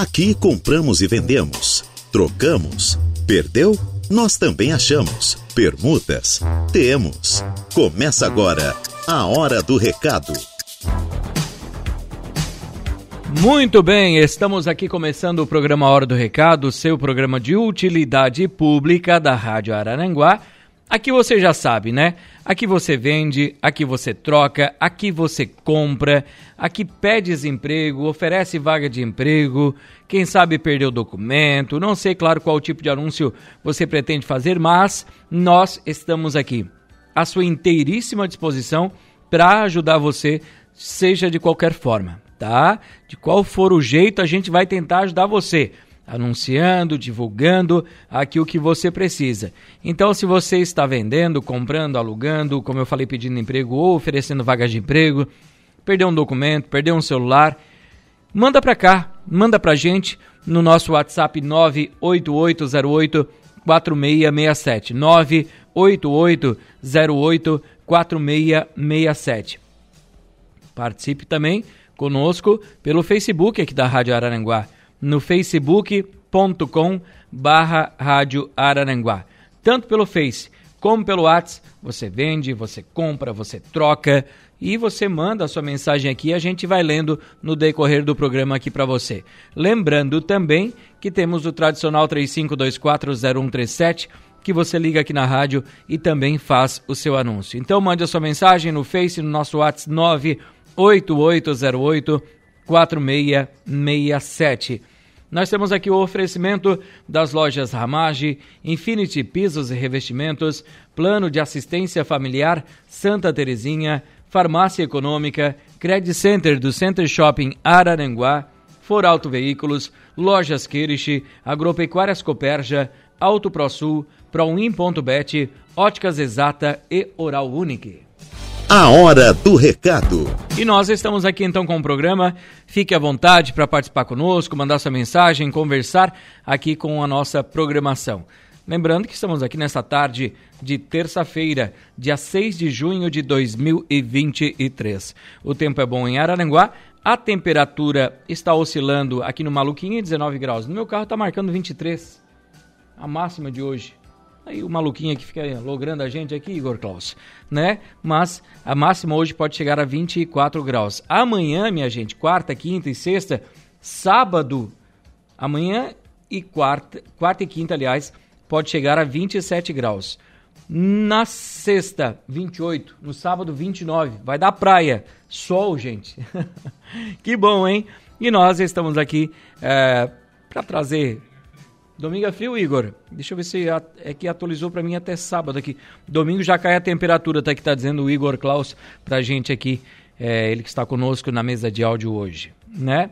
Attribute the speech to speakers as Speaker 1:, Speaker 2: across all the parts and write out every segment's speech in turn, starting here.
Speaker 1: Aqui compramos e vendemos, trocamos, perdeu? Nós também achamos. Permutas? Temos. Começa agora a Hora do Recado.
Speaker 2: Muito bem, estamos aqui começando o programa Hora do Recado, seu programa de utilidade pública da Rádio Araranguá Aqui você já sabe, né? Aqui você vende, aqui você troca, aqui você compra, aqui pede emprego, oferece vaga de emprego, quem sabe perdeu o documento, não sei, claro, qual tipo de anúncio você pretende fazer, mas nós estamos aqui à sua inteiríssima disposição para ajudar você, seja de qualquer forma, tá? De qual for o jeito, a gente vai tentar ajudar você anunciando, divulgando aqui o que você precisa. Então, se você está vendendo, comprando, alugando, como eu falei, pedindo emprego ou oferecendo vagas de emprego, perdeu um documento, perdeu um celular, manda para cá, manda para gente no nosso WhatsApp 98808 4667 98808 4667. Participe também conosco pelo Facebook aqui da Rádio Araranguá no facebook.com barra Rádio Araranguá. Tanto pelo Face como pelo WhatsApp, você vende, você compra, você troca e você manda a sua mensagem aqui a gente vai lendo no decorrer do programa aqui para você. Lembrando também que temos o tradicional 35240137 que você liga aqui na rádio e também faz o seu anúncio. Então mande a sua mensagem no Face, no nosso WhatsApp 98808 4667. Nós temos aqui o oferecimento das lojas Ramage, Infinity Pisos e Revestimentos, Plano de Assistência Familiar Santa Terezinha, Farmácia Econômica, Credit Center do Center Shopping Araranguá, For Auto Veículos, Lojas Kirish, Agropecuárias Coperja, Auto ProSul, Proin.bet, Óticas Exata e Oral Unique.
Speaker 1: A hora do recado.
Speaker 2: E nós estamos aqui então com o programa. Fique à vontade para participar conosco, mandar sua mensagem, conversar aqui com a nossa programação. Lembrando que estamos aqui nessa tarde de terça-feira, dia 6 de junho de 2023. O tempo é bom em Araranguá. A temperatura está oscilando aqui no Maluquinho 19 graus. No meu carro está marcando 23. A máxima de hoje. Aí o maluquinho que fica logrando a gente aqui, Igor Klaus, né? Mas a máxima hoje pode chegar a 24 graus. Amanhã, minha gente, quarta, quinta e sexta, sábado, amanhã e quarta, quarta e quinta, aliás, pode chegar a 27 graus. Na sexta, 28. No sábado, 29. Vai dar praia. Sol, gente. que bom, hein? E nós estamos aqui é, eh, para trazer Domingo é frio, Igor? Deixa eu ver se é que atualizou para mim até sábado aqui. Domingo já cai a temperatura, tá que tá dizendo o Igor Klaus pra gente aqui, é, ele que está conosco na mesa de áudio hoje, né?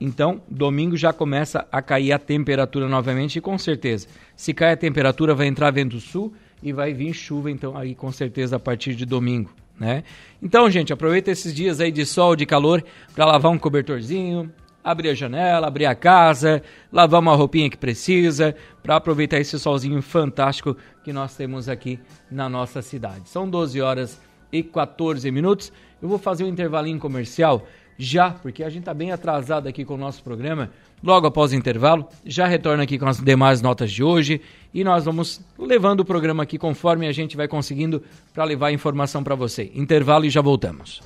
Speaker 2: Então, domingo já começa a cair a temperatura novamente e com certeza, se cai a temperatura vai entrar vento sul e vai vir chuva então aí com certeza a partir de domingo, né? Então, gente, aproveita esses dias aí de sol, de calor para lavar um cobertorzinho, abrir a janela, abrir a casa, lavar uma roupinha que precisa, para aproveitar esse solzinho fantástico que nós temos aqui na nossa cidade. São 12 horas e 14 minutos. Eu vou fazer um intervalinho comercial já, porque a gente está bem atrasado aqui com o nosso programa. Logo após o intervalo, já retorno aqui com as demais notas de hoje e nós vamos levando o programa aqui conforme a gente vai conseguindo para levar a informação para você. Intervalo e já voltamos.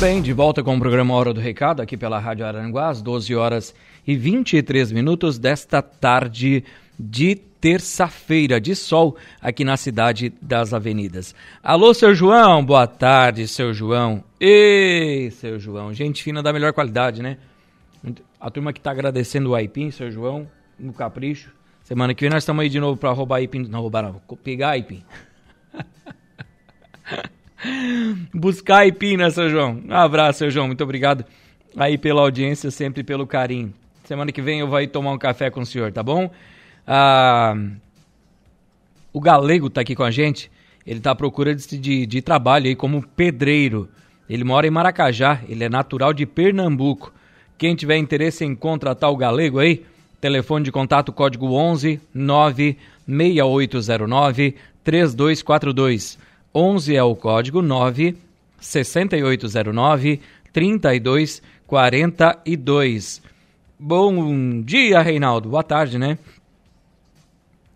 Speaker 2: Bem, de volta com o programa Hora do Recado, aqui pela Rádio Aranguá, às 12 horas e 23 minutos desta tarde de terça-feira de sol aqui na cidade das avenidas. Alô, seu João, boa tarde, seu João. Ei, seu João, gente fina da melhor qualidade, né? A turma que tá agradecendo o Aipim, seu João, no capricho. Semana que vem nós estamos aí de novo para roubar Aipim, não roubar não, pegar Aipim. Buscar aipim, né, seu João? Um abraço, seu João. Muito obrigado aí pela audiência, sempre pelo carinho. Semana que vem eu vou tomar um café com o senhor, tá bom? Ah, o Galego tá aqui com a gente. Ele tá à procura de, de, de trabalho aí como pedreiro. Ele mora em Maracajá, ele é natural de Pernambuco. Quem tiver interesse em contratar o Galego aí, Telefone de contato código 11 96809 3242. 11 é o código 9 6809 3242. Bom dia, Reinaldo. Boa tarde, né?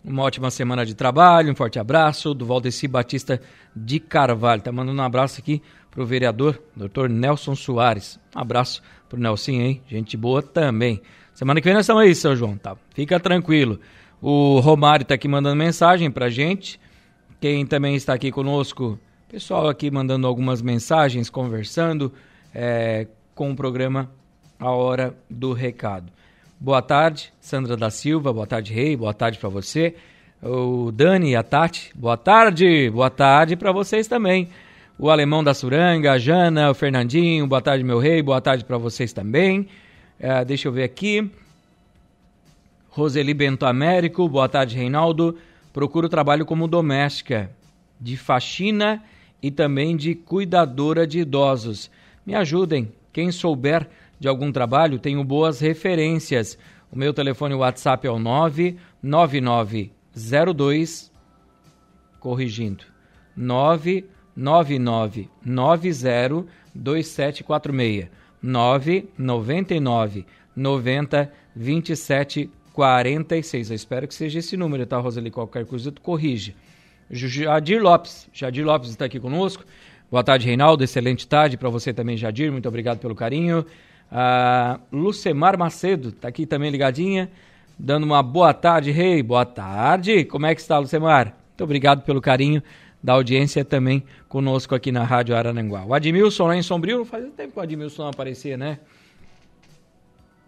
Speaker 2: Uma ótima semana de trabalho, um forte abraço do Valdeci Batista de Carvalho. Tá mandando um abraço aqui pro vereador, doutor Nelson Soares. Um abraço pro Nelson, hein? Gente boa também. Semana que vem nós estamos aí, seu João, tá? Fica tranquilo. O Romário está aqui mandando mensagem pra gente. Quem também está aqui conosco, pessoal aqui mandando algumas mensagens, conversando é, com o programa A Hora do Recado. Boa tarde, Sandra da Silva. Boa tarde, Rei. Boa tarde para você. O Dani e a Tati. Boa tarde. Boa tarde para vocês também. O Alemão da Suranga, a Jana, o Fernandinho. Boa tarde, meu rei. Boa tarde para vocês também. É, deixa eu ver aqui. Roseli Bento Américo, boa tarde, Reinaldo. Procuro trabalho como doméstica, de faxina e também de cuidadora de idosos. Me ajudem. Quem souber de algum trabalho, tenho boas referências. O meu telefone WhatsApp é o 99902 corrigindo. 99990 2746. 999 90 27 46. Eu espero que seja esse número, tá, Roseli? Qualquer coisa tu corrige. Jadir Lopes. Jadir Lopes está aqui conosco. Boa tarde, Reinaldo. Excelente tarde para você também, Jadir. Muito obrigado pelo carinho. Uh, Lucemar Macedo está aqui também ligadinha, dando uma boa tarde, Rei. Boa tarde. Como é que está, Lucemar? Muito obrigado pelo carinho da audiência também conosco aqui na Rádio Arananguá. O Admilson lá em Sombrio, faz tempo que o Admilson não aparecia, né?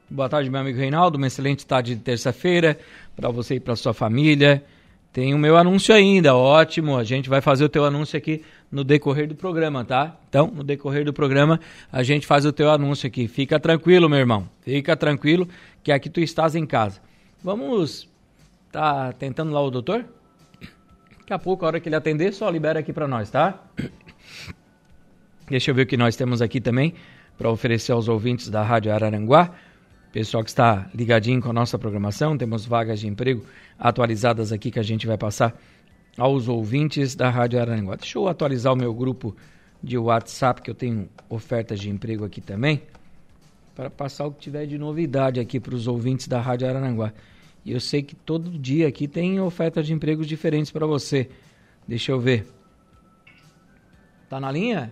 Speaker 2: Boa tarde, meu amigo Reinaldo. Uma excelente tarde de terça-feira para você e para sua família. Tem o meu anúncio ainda, ótimo. A gente vai fazer o teu anúncio aqui no decorrer do programa, tá? Então, no decorrer do programa, a gente faz o teu anúncio aqui. Fica tranquilo, meu irmão. Fica tranquilo, que aqui tu estás em casa. Vamos tá tentando lá o doutor? Daqui a pouco, a hora que ele atender, só libera aqui para nós, tá? Deixa eu ver o que nós temos aqui também para oferecer aos ouvintes da Rádio Araranguá. Pessoal que está ligadinho com a nossa programação, temos vagas de emprego atualizadas aqui que a gente vai passar aos ouvintes da Rádio Araranguá. Deixa eu atualizar o meu grupo de WhatsApp, que eu tenho ofertas de emprego aqui também, para passar o que tiver de novidade aqui para os ouvintes da Rádio Araranguá. E eu sei que todo dia aqui tem ofertas de empregos diferentes para você. Deixa eu ver. Tá na linha?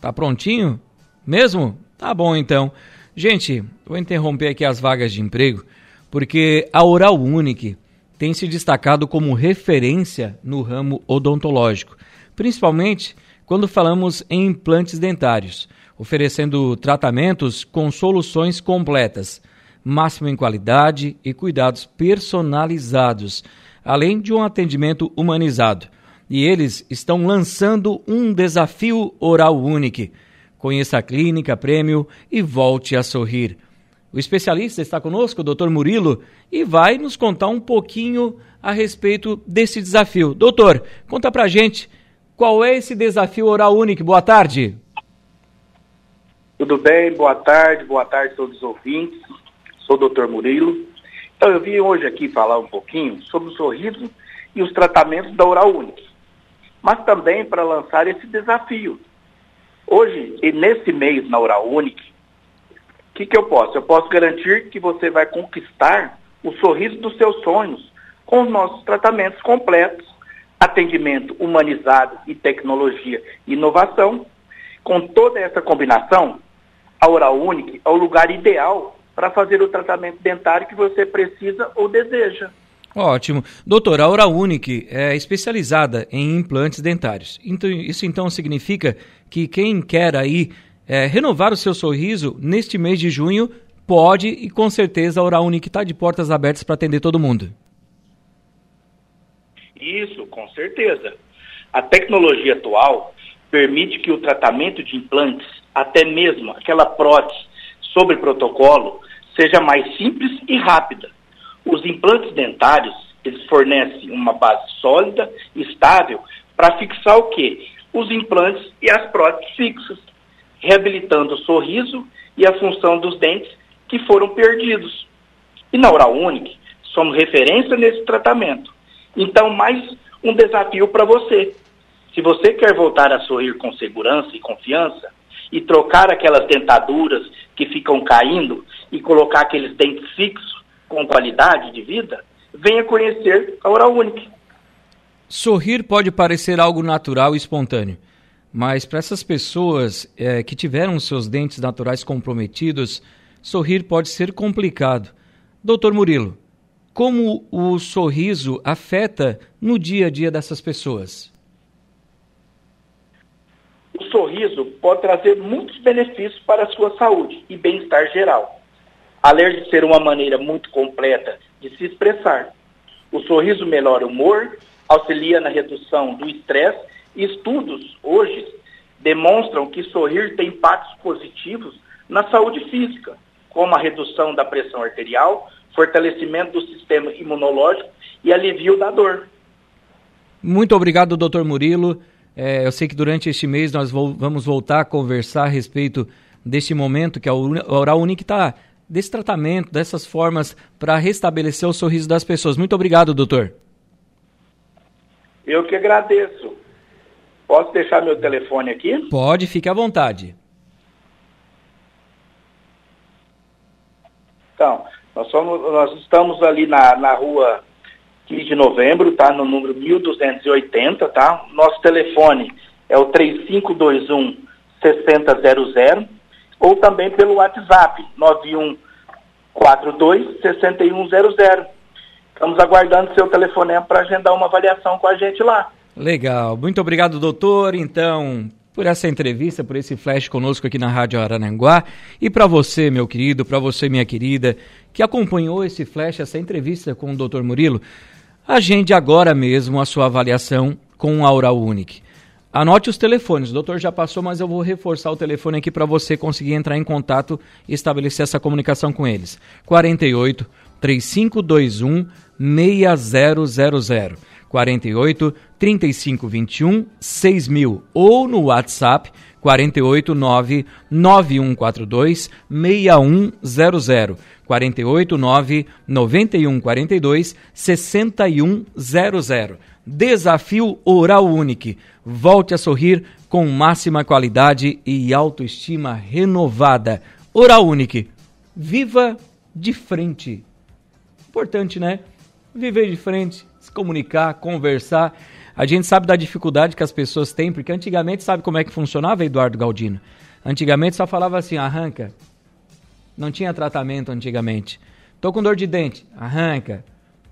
Speaker 2: Tá prontinho? Mesmo? Tá bom então. Gente, vou interromper aqui as vagas de emprego, porque a Oral Unique tem se destacado como referência no ramo odontológico, principalmente quando falamos em implantes dentários, oferecendo tratamentos com soluções completas máximo em qualidade e cuidados personalizados, além de um atendimento humanizado. E eles estão lançando um desafio oral único. Conheça a clínica Prêmio e volte a sorrir. O especialista está conosco, o Dr. Murilo, e vai nos contar um pouquinho a respeito desse desafio. Doutor, conta pra gente qual é esse desafio oral único. Boa tarde.
Speaker 3: Tudo bem? Boa tarde, boa tarde a todos os ouvintes sou o Dr. Murilo. Então eu vim hoje aqui falar um pouquinho sobre o sorriso e os tratamentos da Oral Unique, mas também para lançar esse desafio. Hoje, e nesse mês na Oral Unique, o que, que eu posso? Eu posso garantir que você vai conquistar o sorriso dos seus sonhos com os nossos tratamentos completos, atendimento humanizado e tecnologia e inovação. Com toda essa combinação, a Oral Unique é o lugar ideal para fazer o tratamento dentário que você precisa ou deseja.
Speaker 2: Ótimo. Doutora, a Unique é especializada em implantes dentários. Então, isso então significa que quem quer aí é, renovar o seu sorriso neste mês de junho pode e com certeza a Oral Unique está de portas abertas para atender todo mundo.
Speaker 3: Isso, com certeza. A tecnologia atual permite que o tratamento de implantes, até mesmo aquela prótese sobre protocolo seja mais simples e rápida. Os implantes dentários, eles fornecem uma base sólida estável para fixar o quê? Os implantes e as próteses fixas, reabilitando o sorriso e a função dos dentes que foram perdidos. E na Oral Unique, somos referência nesse tratamento. Então, mais um desafio para você. Se você quer voltar a sorrir com segurança e confiança e trocar aquelas dentaduras que ficam caindo e colocar aqueles dentes fixos com qualidade de vida, venha conhecer a Oral Unique.
Speaker 2: Sorrir pode parecer algo natural e espontâneo, mas para essas pessoas é, que tiveram seus dentes naturais comprometidos, sorrir pode ser complicado. Doutor Murilo, como o sorriso afeta no dia a dia dessas pessoas?
Speaker 3: O sorriso pode trazer muitos benefícios para a sua saúde e bem-estar geral. Além de ser uma maneira muito completa de se expressar, o sorriso melhora o humor, auxilia na redução do estresse e estudos hoje demonstram que sorrir tem impactos positivos na saúde física, como a redução da pressão arterial, fortalecimento do sistema imunológico e alivio da dor.
Speaker 2: Muito obrigado, doutor Murilo. É, eu sei que durante este mês nós vamos voltar a conversar a respeito deste momento que a Oral Unique está desse tratamento, dessas formas para restabelecer o sorriso das pessoas. Muito obrigado, doutor.
Speaker 3: Eu que agradeço. Posso deixar meu telefone aqui?
Speaker 2: Pode, fique à vontade.
Speaker 3: Então, nós, somos, nós estamos ali na, na rua 15 de novembro, tá? No número 1280, tá? Nosso telefone é o 3521 6000 ou também pelo WhatsApp 9142 6100. Estamos aguardando seu telefonema para agendar uma avaliação com a gente lá.
Speaker 2: Legal. Muito obrigado, doutor. Então, por essa entrevista, por esse flash conosco aqui na Rádio Arananguá. E para você, meu querido, para você, minha querida, que acompanhou esse flash, essa entrevista com o Dr. Murilo, agende agora mesmo a sua avaliação com a Oral Unique. Anote os telefones, o doutor já passou, mas eu vou reforçar o telefone aqui para você conseguir entrar em contato e estabelecer essa comunicação com eles. 48 3521 6000. 48 3521 6000 ou no WhatsApp 489 9142 6100 489 9142 6100 Desafio Oral Unique. Volte a sorrir com máxima qualidade e autoestima renovada. Oral Unique. Viva de frente. Importante, né? Viver de frente, se comunicar, conversar. A gente sabe da dificuldade que as pessoas têm, porque antigamente sabe como é que funcionava, Eduardo Galdino? Antigamente só falava assim, arranca. Não tinha tratamento antigamente. Tô com dor de dente, arranca.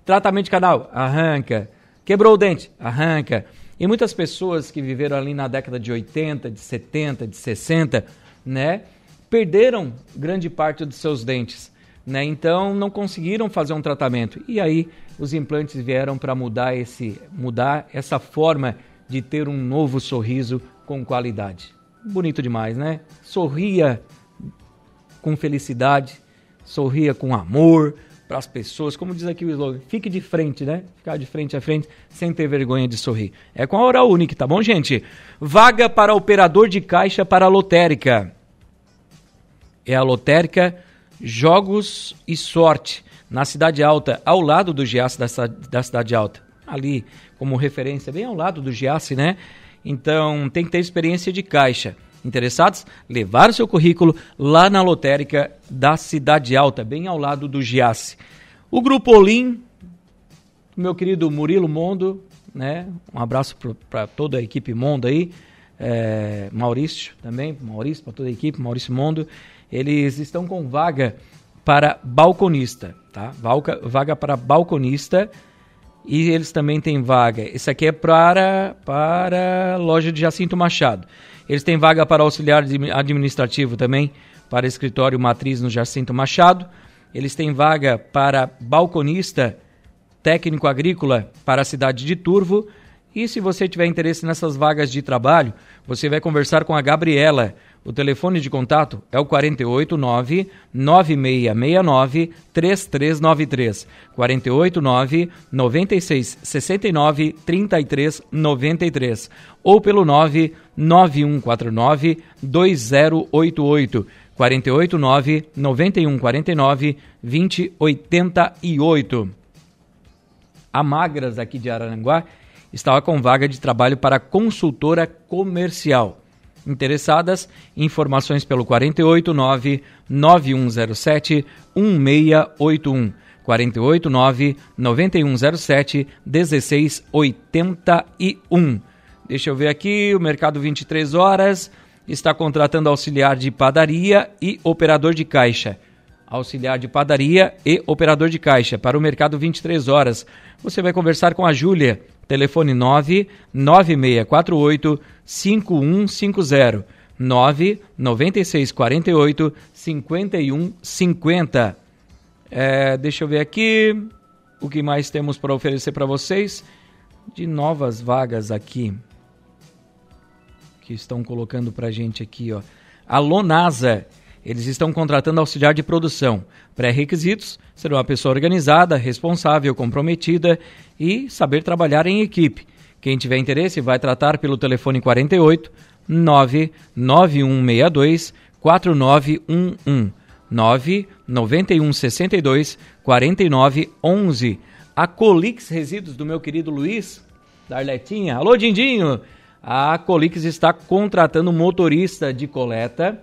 Speaker 2: Tratamento de canal, arranca. Quebrou o dente, arranca. E muitas pessoas que viveram ali na década de 80, de 70, de 60, né, perderam grande parte dos seus dentes, né? Então não conseguiram fazer um tratamento. E aí os implantes vieram para mudar esse mudar essa forma de ter um novo sorriso com qualidade. Bonito demais, né? Sorria com felicidade, sorria com amor para as pessoas, como diz aqui o slogan, fique de frente, né? Ficar de frente a frente sem ter vergonha de sorrir. É com a Oral Unique, tá bom, gente? Vaga para operador de caixa para a lotérica. É a lotérica Jogos e Sorte, na Cidade Alta, ao lado do Giasse da, da Cidade Alta. Ali, como referência, bem ao lado do Giasse, né? Então, tem que ter experiência de caixa. Interessados? Levar o seu currículo lá na lotérica da Cidade Alta, bem ao lado do Giasse. O Grupo Olim, meu querido Murilo Mondo, né? Um abraço para toda a equipe Mondo aí. É, Maurício também, Maurício, para toda a equipe, Maurício Mondo. Eles estão com vaga para balconista, tá? Vaga, para balconista e eles também têm vaga. Esse aqui é para para loja de Jacinto Machado. Eles têm vaga para auxiliar administrativo também, para escritório matriz no Jacinto Machado. Eles têm vaga para balconista técnico agrícola para a cidade de Turvo. E se você tiver interesse nessas vagas de trabalho, você vai conversar com a Gabriela. O telefone de contato é o 489 9669 3393. 489 96 69 33 93 ou pelo 99149 2088. 489 9149 2088. A Magras aqui de Araranguá estava com vaga de trabalho para consultora comercial. Interessadas, informações pelo 489 9107 1681. 489 9107 1681. Deixa eu ver aqui, o mercado 23 horas está contratando auxiliar de padaria e operador de caixa. Auxiliar de padaria e operador de caixa para o mercado 23 horas. Você vai conversar com a Júlia, telefone 99648 5150 99648 5150. É, deixa eu ver aqui. O que mais temos para oferecer para vocês? De novas vagas aqui. Que estão colocando para gente aqui, ó. A Lonasa, eles estão contratando auxiliar de produção. Pré-requisitos: ser uma pessoa organizada, responsável, comprometida e saber trabalhar em equipe. Quem tiver interesse vai tratar pelo telefone 48 99162 4911 99162 4911. A Colix Resíduos do meu querido Luiz, da Arletinha. Alô, Dindinho! A Colix está contratando motorista de coleta.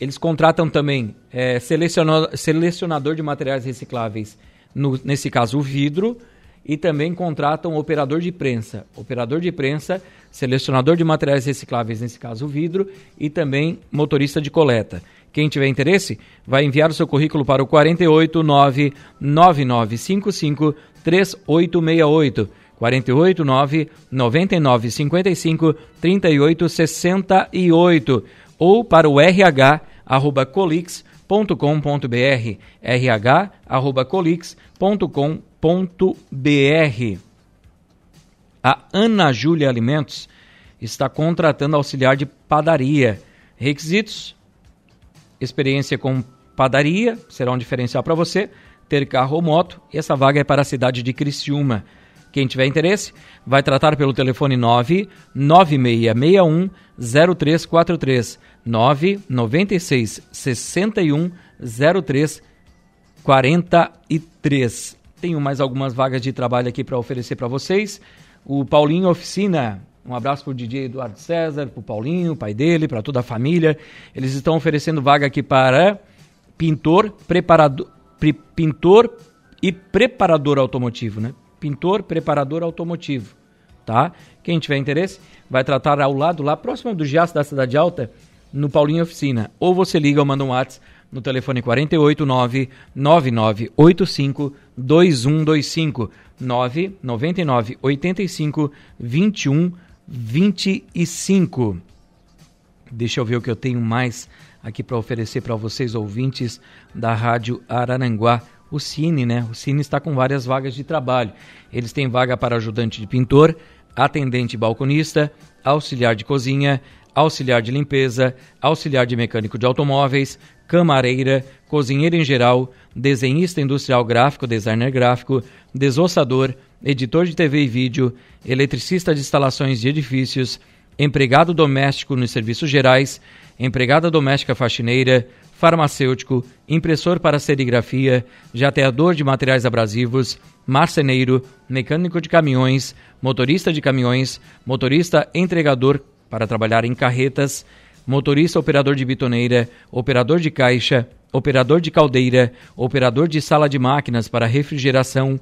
Speaker 2: Eles contratam também é, selecionador de materiais recicláveis, no, nesse caso o vidro, e também contratam operador de prensa. Operador de prensa, selecionador de materiais recicláveis, nesse caso o vidro, e também motorista de coleta. Quem tiver interesse, vai enviar o seu currículo para o 489 9955 3868. 489 9955 3868 ou para o RH arroba colix.com.br RH arroba colix.com.br A Ana Júlia Alimentos está contratando auxiliar de padaria. Requisitos: experiência com padaria, será um diferencial para você, ter carro ou moto. E essa vaga é para a cidade de Criciúma. Quem tiver interesse, vai tratar pelo telefone 99661 0343 996 61 0343. Tenho mais algumas vagas de trabalho aqui para oferecer para vocês. O Paulinho Oficina, um abraço para o DJ Eduardo César, para o Paulinho, pai dele, para toda a família. Eles estão oferecendo vaga aqui para pintor, preparador, pintor e preparador automotivo, né? Pintor, preparador automotivo, tá? Quem tiver interesse, vai tratar ao lado, lá próximo do Giaço da Cidade Alta, no Paulinho Oficina. Ou você liga ou manda um WhatsApp no telefone 489 9985 2125 999 85 21 25. Deixa eu ver o que eu tenho mais aqui para oferecer para vocês ouvintes da Rádio Araranguá o Cine, né? O Cine está com várias vagas de trabalho. Eles têm vaga para ajudante de pintor, atendente balconista, auxiliar de cozinha, auxiliar de limpeza, auxiliar de mecânico de automóveis, camareira, cozinheiro em geral, desenhista industrial gráfico, designer gráfico, desossador, editor de TV e vídeo, eletricista de instalações de edifícios, empregado doméstico nos serviços gerais, empregada doméstica faxineira, farmacêutico, impressor para serigrafia, jateador de materiais abrasivos, marceneiro, mecânico de caminhões, motorista de caminhões, motorista entregador para trabalhar em carretas, motorista operador de bitoneira, operador de caixa, operador de caldeira, operador de sala de máquinas para refrigeração,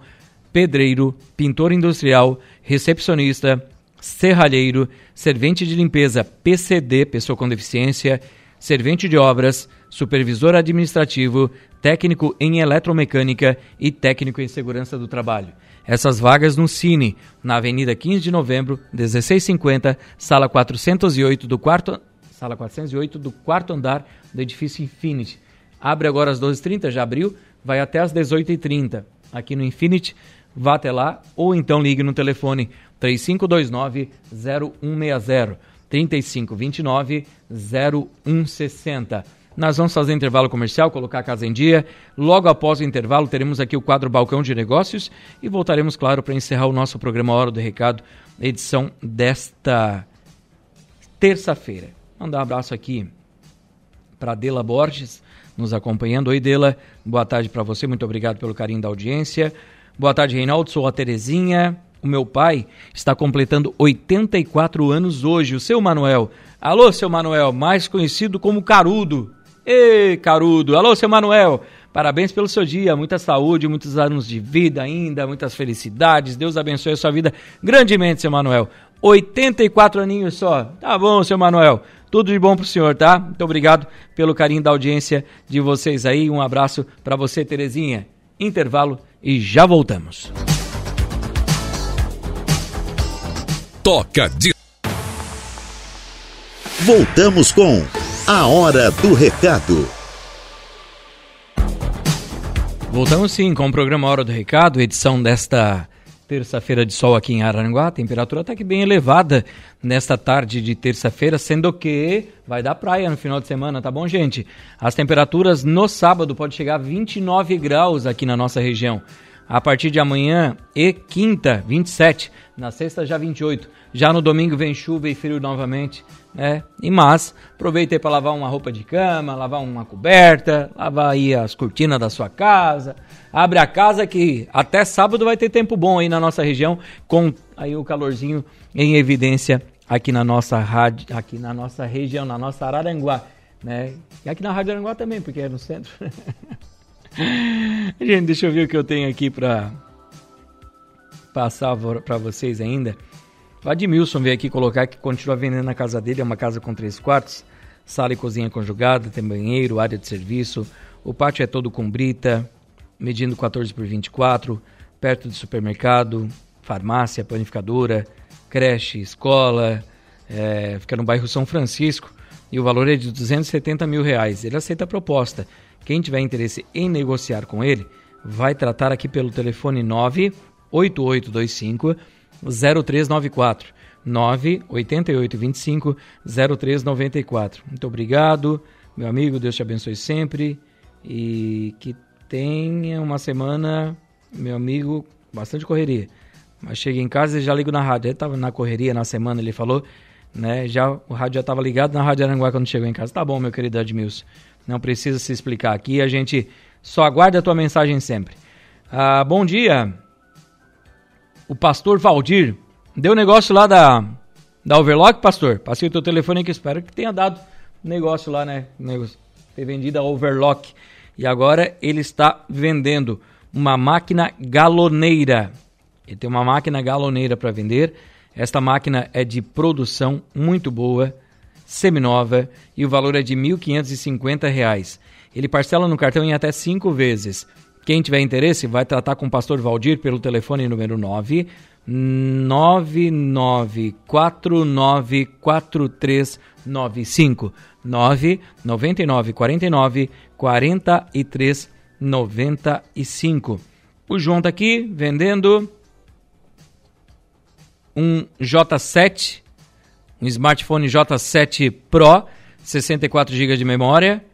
Speaker 2: pedreiro, pintor industrial, recepcionista, serralheiro, servente de limpeza PCD, pessoa com deficiência, servente de obras, supervisor administrativo, técnico em eletromecânica e técnico em segurança do trabalho. Essas vagas no Cine, na Avenida 15 de Novembro, 1650, sala 408 do quarto sala 408 do quarto andar do edifício Infinity. Abre agora às 12h30, já abriu, vai até às 18h30 aqui no Infinity. Vá até lá ou então ligue no telefone 3529 0160. 3529 0160. Nós vamos fazer intervalo comercial, colocar a casa em dia. Logo após o intervalo, teremos aqui o quadro Balcão de Negócios e voltaremos, claro, para encerrar o nosso programa Hora do Recado, edição desta terça-feira. Mandar um abraço aqui para Dela Borges, nos acompanhando. Oi, Dela, boa tarde para você, muito obrigado pelo carinho da audiência. Boa tarde, Reinaldo, sou a Terezinha. O meu pai está completando 84 anos hoje, o seu Manuel. Alô, seu Manuel, mais conhecido como Carudo. Ei, Carudo. Alô, seu Manuel. Parabéns pelo seu dia, muita saúde, muitos anos de vida ainda, muitas felicidades. Deus abençoe a sua vida grandemente, seu Manuel. 84 aninhos só. Tá bom, seu Manuel. Tudo de bom pro senhor, tá? Muito obrigado pelo carinho da audiência de vocês aí. Um abraço para você, Terezinha. Intervalo e já voltamos.
Speaker 1: Toca de. Voltamos com A Hora do Recado.
Speaker 2: Voltamos sim com o programa Hora do Recado, edição desta terça-feira de sol aqui em Araranguá. A temperatura está aqui bem elevada nesta tarde de terça-feira, sendo que vai dar praia no final de semana, tá bom, gente? As temperaturas no sábado pode chegar a 29 graus aqui na nossa região. A partir de amanhã e quinta, 27. Na sexta já 28. Já no domingo vem chuva e frio novamente. Né? E mas aproveitei para lavar uma roupa de cama, lavar uma coberta, lavar aí as cortinas da sua casa. Abre a casa que até sábado vai ter tempo bom aí na nossa região, com aí o calorzinho em evidência aqui na nossa rádio, aqui na nossa região, na nossa Araranguá, né? E aqui na Rádio Aranguá também, porque é no centro. Gente, deixa eu ver o que eu tenho aqui para passar para vocês ainda. O Admilson veio aqui colocar que continua vendendo na casa dele, é uma casa com três quartos, sala e cozinha conjugada, tem banheiro, área de serviço, o pátio é todo com brita, medindo 14 por 24, perto de supermercado, farmácia, panificadora, creche, escola, é, fica no bairro São Francisco e o valor é de 270 mil reais. Ele aceita a proposta. Quem tiver interesse em negociar com ele, vai tratar aqui pelo telefone 98825 0394 98825 0394. Muito obrigado, meu amigo, Deus te abençoe sempre e que tenha uma semana, meu amigo, bastante correria. Mas cheguei em casa e já ligo na rádio. Ele estava na correria na semana, ele falou, né? Já o rádio já estava ligado na Rádio Aranguá quando chegou em casa. Tá bom, meu querido Edmilson. Não precisa se explicar aqui, a gente só aguarda a tua mensagem sempre. Ah, bom dia o pastor Valdir. Deu negócio lá da, da Overlock, pastor? Passei o teu telefone aqui, espero que tenha dado negócio lá, né? Negócio, ter vendido a Overlock. E agora ele está vendendo uma máquina galoneira. Ele tem uma máquina galoneira para vender. Esta máquina é de produção muito boa, seminova, e o valor é de R$ 1.550. Ele parcela no cartão em até cinco vezes. Quem tiver interesse, vai tratar com o pastor Valdir pelo telefone número 9 99494395 9 99 49 43 95. O João tá aqui vendendo um J7, um smartphone J7 Pro, 64 GB de memória,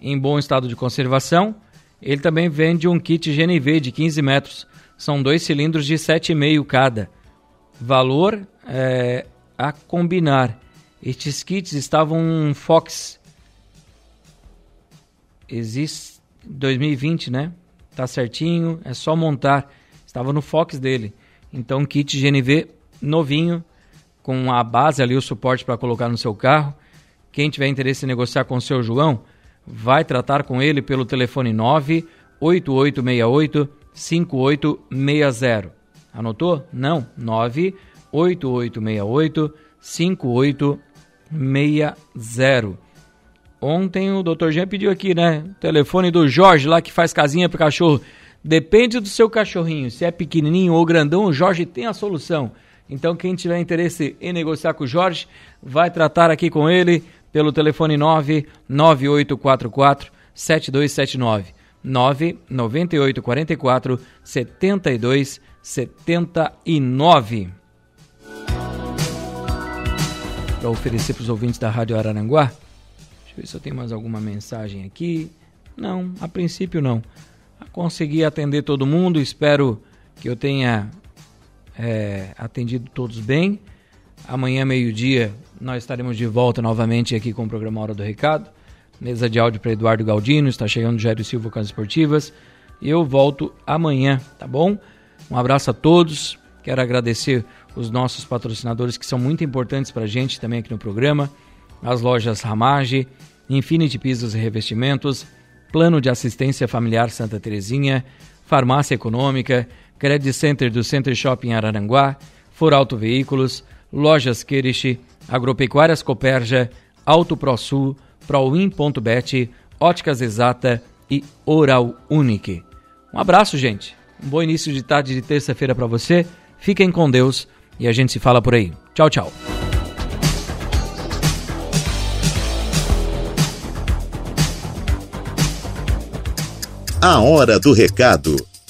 Speaker 2: em bom estado de conservação ele também vende um kit GNV de 15 metros. São dois cilindros de 7,5 cada. Valor é, a combinar. Estes kits estavam um Fox. Existe 2020, né? Tá certinho, é só montar. Estava no Fox dele. Então, kit GNV novinho, com a base ali, o suporte para colocar no seu carro. Quem tiver interesse em negociar com o seu João, vai tratar com ele pelo telefone 98868 5860. Anotou? Não, 98868 5860. Ontem o Dr. Jean pediu aqui, né? Telefone do Jorge lá que faz casinha pro cachorro. Depende do seu cachorrinho, se é pequenininho ou grandão, o Jorge tem a solução. Então quem tiver interesse em negociar com o Jorge, vai tratar aqui com ele pelo telefone 99844 7279 99844 7279 para oferecer para os ouvintes da Rádio Araranguá. Deixa eu ver se eu tenho mais alguma mensagem aqui. Não, a princípio não. Consegui atender todo mundo, espero que eu tenha é, atendido todos bem. Amanhã, meio-dia, nós estaremos de volta novamente aqui com o programa Hora do Recado. Mesa de áudio para Eduardo Galdino, está chegando Jairo Silva com as esportivas. Eu volto amanhã, tá bom? Um abraço a todos. Quero agradecer os nossos patrocinadores que são muito importantes para a gente também aqui no programa. As lojas Ramage, Infinity Pisos e Revestimentos, Plano de Assistência Familiar Santa Terezinha, Farmácia Econômica, Credit Center do Center Shopping Araranguá, Foralto Veículos, Lojas Queriche, Agropecuárias Coperja, Auto ProSul, Prowin.bet, Óticas Exata e Oral Unique. Um abraço, gente. Um bom início de tarde de terça-feira para você. Fiquem com Deus e a gente se fala por aí. Tchau, tchau.
Speaker 1: A hora do recado.